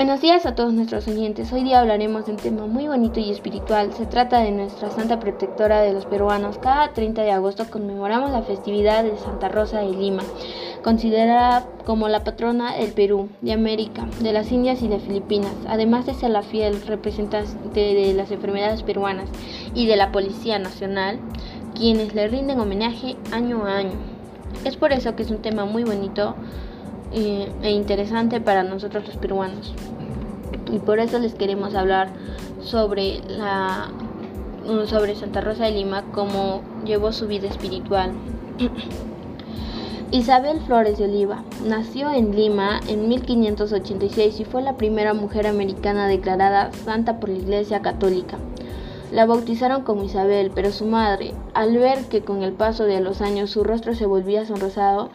Buenos días a todos nuestros oyentes. Hoy día hablaremos de un tema muy bonito y espiritual. Se trata de nuestra Santa Protectora de los peruanos. Cada 30 de agosto conmemoramos la festividad de Santa Rosa de Lima, considerada como la patrona del Perú, de América, de las Indias y de Filipinas, además de ser la fiel representante de las enfermedades peruanas y de la Policía Nacional, quienes le rinden homenaje año a año. Es por eso que es un tema muy bonito e interesante para nosotros los peruanos. Y por eso les queremos hablar sobre la sobre Santa Rosa de Lima, cómo llevó su vida espiritual. Isabel Flores de Oliva nació en Lima en 1586 y fue la primera mujer americana declarada santa por la Iglesia Católica. La bautizaron como Isabel, pero su madre, al ver que con el paso de los años su rostro se volvía sonrosado,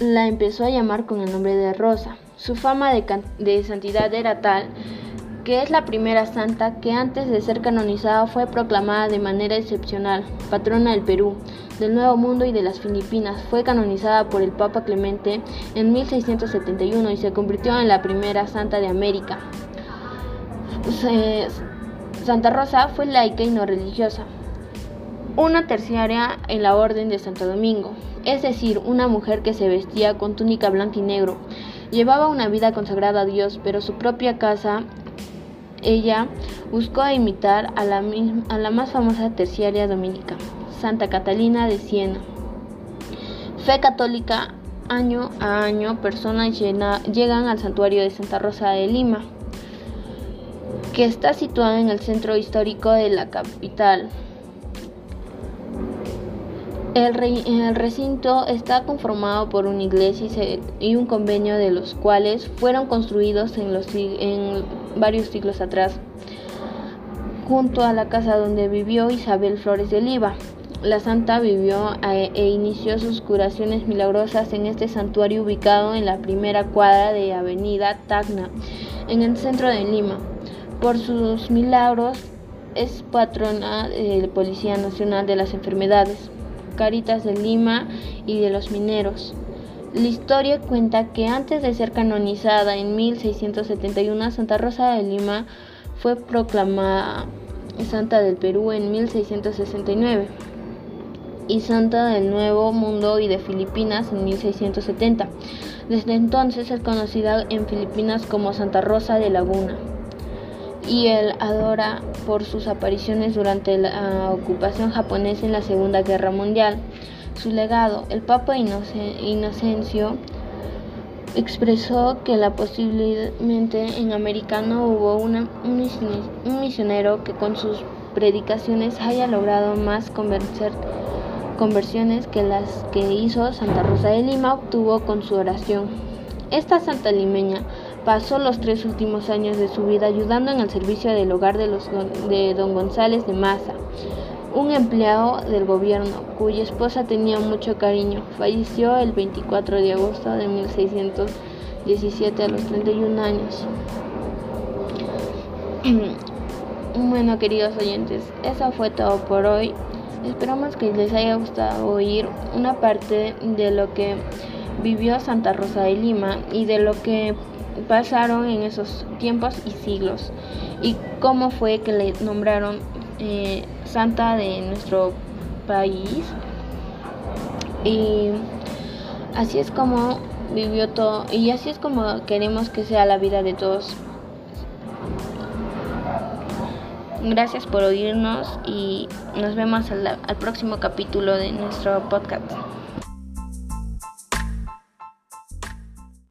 la empezó a llamar con el nombre de Rosa. Su fama de, santidad era tal que es la primera santa que antes de ser canonizada fue proclamada de manera excepcional, patrona del Perú, del Nuevo Mundo y de las Filipinas. Fue canonizada por el Papa Clemente en 1671 y se convirtió en la primera santa de América. Santa Rosa fue laica y no religiosa una terciaria en la Orden de Santo Domingo, es decir, una mujer que se vestía con túnica blanca y negro. Llevaba una vida consagrada a Dios, pero su propia casa, ella buscó imitar a la, a la más famosa terciaria dominica, Santa Catalina de Siena. Fe católica, año a año, personas llegan al santuario de Santa Rosa de Lima, que está situado en el centro histórico de la capital. El, recinto está conformado por una iglesia y, un convenio de los cuales fueron construidos en, los, varios siglos atrás, junto a la casa donde vivió Isabel Flores de Oliva. La santa vivió e, e inició sus curaciones milagrosas en este santuario ubicado en la primera cuadra de Avenida Tacna, en el centro de Lima. Por sus milagros es patrona de la Policía Nacional de las Enfermedades. Caritas de Lima y de los mineros. La historia cuenta que antes de ser canonizada en 1671, Santa Rosa de Lima fue proclamada Santa del Perú en 1669 y Santa del Nuevo Mundo y de Filipinas en 1670. Desde entonces es conocida en Filipinas como Santa Rosa de Laguna y él adora por sus apariciones durante la ocupación japonesa en la Segunda Guerra Mundial. Su legado, el Papa Inocencio expresó que la posiblemente en América no hubo un misionero que con sus predicaciones haya logrado más conversiones que las que hizo Santa Rosa de Lima obtuvo con su oración. Esta santa limeña Pasó los tres últimos años de su vida ayudando en el servicio del hogar de, los, de don González de Maza, un empleado del gobierno cuya esposa tenía mucho cariño. Falleció el 24 de agosto de 1617 a los 31 años. Bueno, queridos oyentes, eso fue todo por hoy. Esperamos que les haya gustado oír una parte de lo que vivió Santa Rosa de Lima y de lo que pasaron en esos tiempos y siglos. Y cómo fue que le nombraron eh, santa de nuestro país y así es como vivió todo y así es como queremos que sea la vida de todos. Gracias por oírnos y nos vemos al próximo capítulo de nuestro podcast